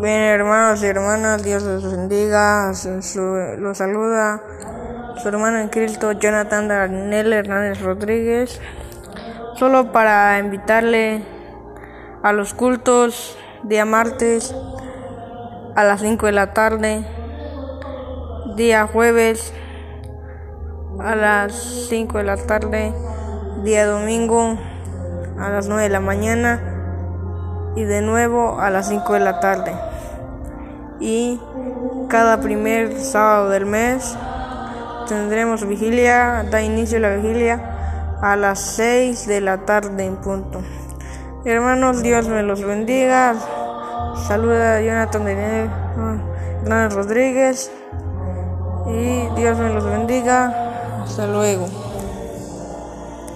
Bien, hermanos y hermanas, Dios los bendiga. los saluda su hermano en Cristo, Jonathan Daniel Hernández Rodríguez. Solo para invitarle a los cultos día martes a las 5 de la tarde, día jueves a las 5 de la tarde, día domingo a las 9 de la mañana y de nuevo a las 5 de la tarde. Y cada primer sábado del mes tendremos vigilia, da inicio la vigilia a las 6 de la tarde en punto. Hermanos, Dios me los bendiga. Saluda a Jonathan Hernández Rodríguez. Y Dios me los bendiga. Hasta luego.